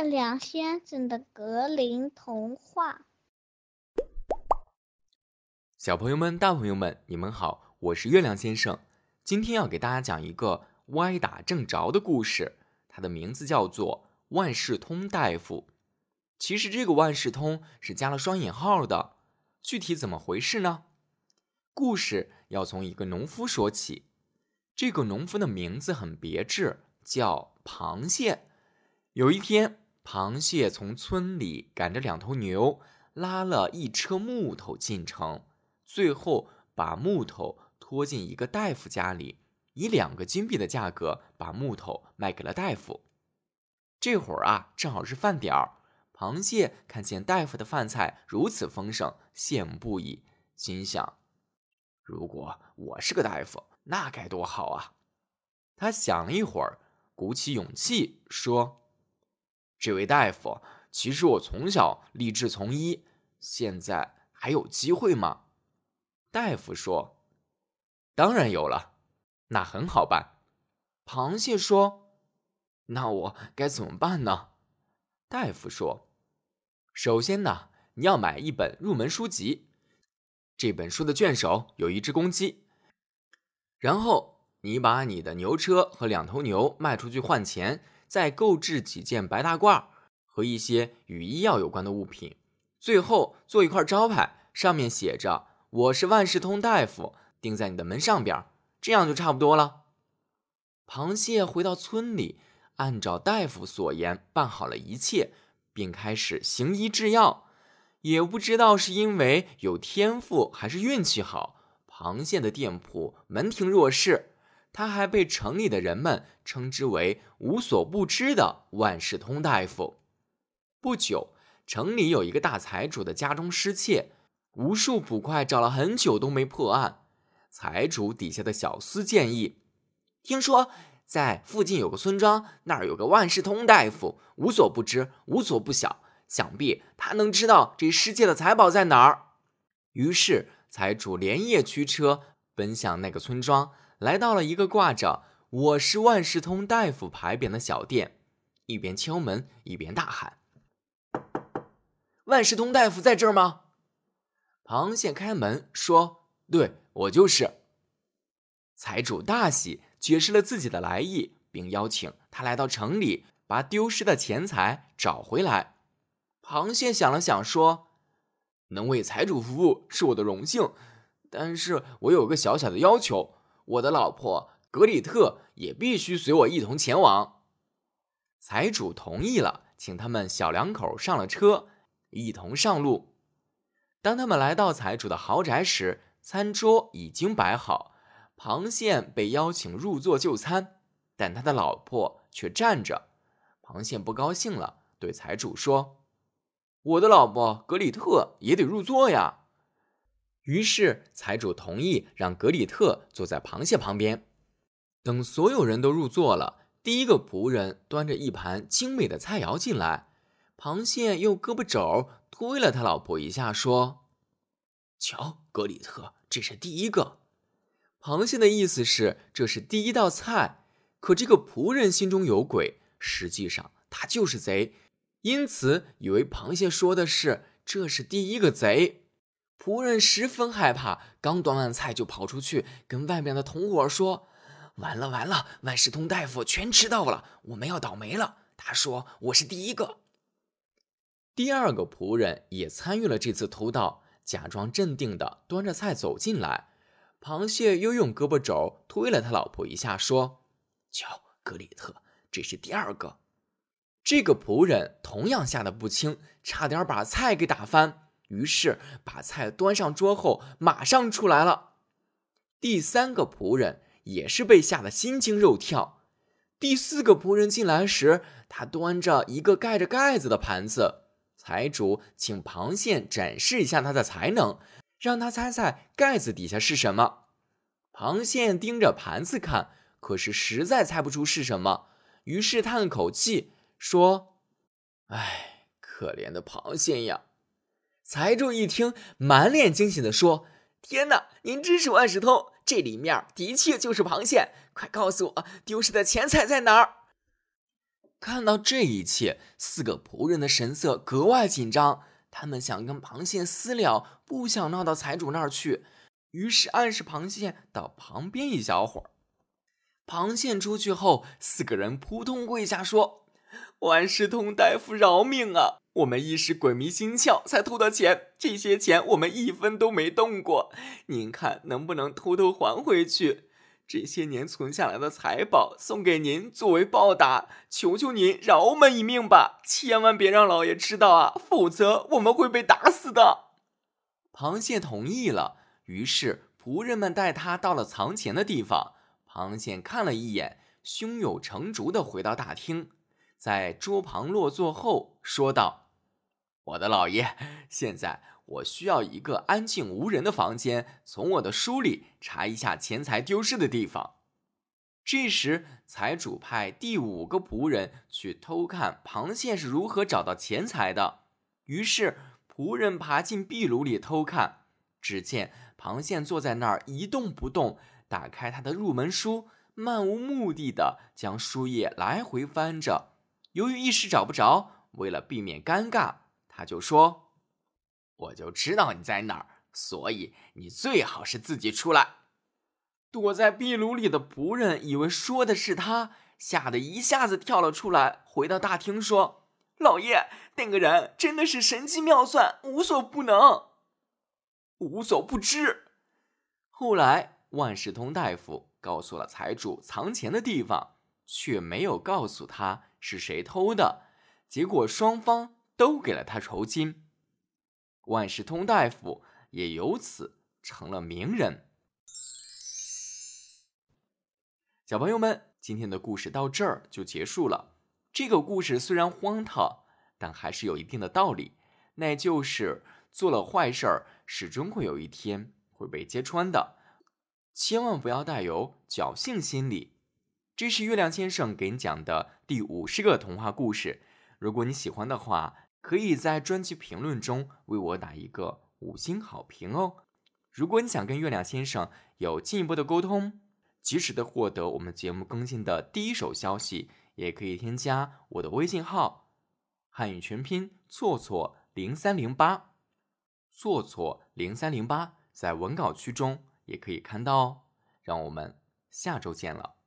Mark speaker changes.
Speaker 1: 月亮先生的格林童话。
Speaker 2: 小朋友们、大朋友们，你们好，我是月亮先生。今天要给大家讲一个歪打正着的故事，它的名字叫做《万事通大夫》。其实这个万事通是加了双引号的，具体怎么回事呢？故事要从一个农夫说起。这个农夫的名字很别致，叫螃蟹。有一天，螃蟹从村里赶着两头牛，拉了一车木头进城。最后把木头拖进一个大夫家里，以两个金币的价格把木头卖给了大夫。这会儿啊，正好是饭点儿。螃蟹看见大夫的饭菜如此丰盛，羡慕不已，心想：如果我是个大夫，那该多好啊！他想一会儿，鼓起勇气说：“这位大夫，其实我从小立志从医，现在还有机会吗？”大夫说：“当然有了，那很好办。”螃蟹说：“那我该怎么办呢？”大夫说：“首先呢，你要买一本入门书籍，这本书的卷首有一只公鸡。然后你把你的牛车和两头牛卖出去换钱，再购置几件白大褂和一些与医药有关的物品，最后做一块招牌，上面写着。”我是万事通大夫，钉在你的门上边，这样就差不多了。螃蟹回到村里，按照大夫所言办好了一切，并开始行医制药。也不知道是因为有天赋还是运气好，螃蟹的店铺门庭若市，他还被城里的人们称之为无所不知的万事通大夫。不久，城里有一个大财主的家中失窃。无数捕快找了很久都没破案，财主底下的小厮建议：“听说在附近有个村庄，那儿有个万事通大夫，无所不知，无所不晓，想必他能知道这世界的财宝在哪儿。”于是财主连夜驱车奔向那个村庄，来到了一个挂着“我是万事通大夫”牌匾的小店，一边敲门一边大喊：“万事通大夫在这儿吗？”螃蟹开门说：“对我就是。”财主大喜，解释了自己的来意，并邀请他来到城里，把丢失的钱财找回来。螃蟹想了想说：“能为财主服务是我的荣幸，但是我有个小小的要求，我的老婆格里特也必须随我一同前往。”财主同意了，请他们小两口上了车，一同上路。当他们来到财主的豪宅时，餐桌已经摆好，螃蟹被邀请入座就餐，但他的老婆却站着。螃蟹不高兴了，对财主说：“我的老婆格里特也得入座呀。”于是财主同意让格里特坐在螃蟹旁边。等所有人都入座了，第一个仆人端着一盘精美的菜肴进来。螃蟹用胳膊肘推了他老婆一下，说：“瞧，格里特，这是第一个。”螃蟹的意思是这是第一道菜。可这个仆人心中有鬼，实际上他就是贼，因此以为螃蟹说的是这是第一个贼。仆人十分害怕，刚端完菜就跑出去跟外面的同伙说：“完了完了，万事通大夫全迟到了，我们要倒霉了。”他说：“我是第一个。”第二个仆人也参与了这次偷盗，假装镇定的端着菜走进来。螃蟹又用胳膊肘推了他老婆一下，说：“瞧，格里特，这是第二个。”这个仆人同样吓得不轻，差点把菜给打翻。于是把菜端上桌后，马上出来了。第三个仆人也是被吓得心惊肉跳。第四个仆人进来时，他端着一个盖着盖子的盘子。财主请螃蟹展示一下他的才能，让他猜猜盖子底下是什么。螃蟹盯着盘子看，可是实在猜不出是什么，于是叹了口气说：“哎，可怜的螃蟹呀！”财主一听，满脸惊喜地说：“天哪，您真是万事通！这里面的确就是螃蟹，快告诉我，丢失的钱财在哪儿？”看到这一切，四个仆人的神色格外紧张。他们想跟螃蟹私了，不想闹到财主那儿去，于是暗示螃蟹到旁边一小会儿。螃蟹出去后，四个人扑通跪下说：“万事通大夫饶命啊！我们一时鬼迷心窍才偷的钱，这些钱我们一分都没动过。您看能不能偷偷还回去？”这些年存下来的财宝送给您作为报答，求求您饶我们一命吧！千万别让老爷知道啊，否则我们会被打死的。螃蟹同意了，于是仆人们带他到了藏钱的地方。螃蟹看了一眼，胸有成竹地回到大厅，在桌旁落座后说道：“我的老爷，现在。”我需要一个安静无人的房间，从我的书里查一下钱财丢失的地方。这时，财主派第五个仆人去偷看螃蟹是如何找到钱财的。于是，仆人爬进壁炉里偷看，只见螃蟹坐在那儿一动不动，打开他的入门书，漫无目的的将书页来回翻着。由于一时找不着，为了避免尴尬，他就说。我就知道你在哪儿，所以你最好是自己出来。躲在壁炉里的仆人以为说的是他，吓得一下子跳了出来，回到大厅说：“老爷，那个人真的是神机妙算，无所不能，无所不知。”后来，万事通大夫告诉了财主藏钱的地方，却没有告诉他是谁偷的，结果双方都给了他酬金。万事通大夫也由此成了名人。小朋友们，今天的故事到这儿就结束了。这个故事虽然荒唐，但还是有一定的道理，那就是做了坏事儿，始终会有一天会被揭穿的。千万不要带有侥幸心理。这是月亮先生给你讲的第五十个童话故事。如果你喜欢的话，可以在专辑评论中为我打一个五星好评哦！如果你想跟月亮先生有进一步的沟通，及时的获得我们节目更新的第一手消息，也可以添加我的微信号“汉语全拼错错零三零八”，错错零三零八，在文稿区中也可以看到哦。让我们下周见了。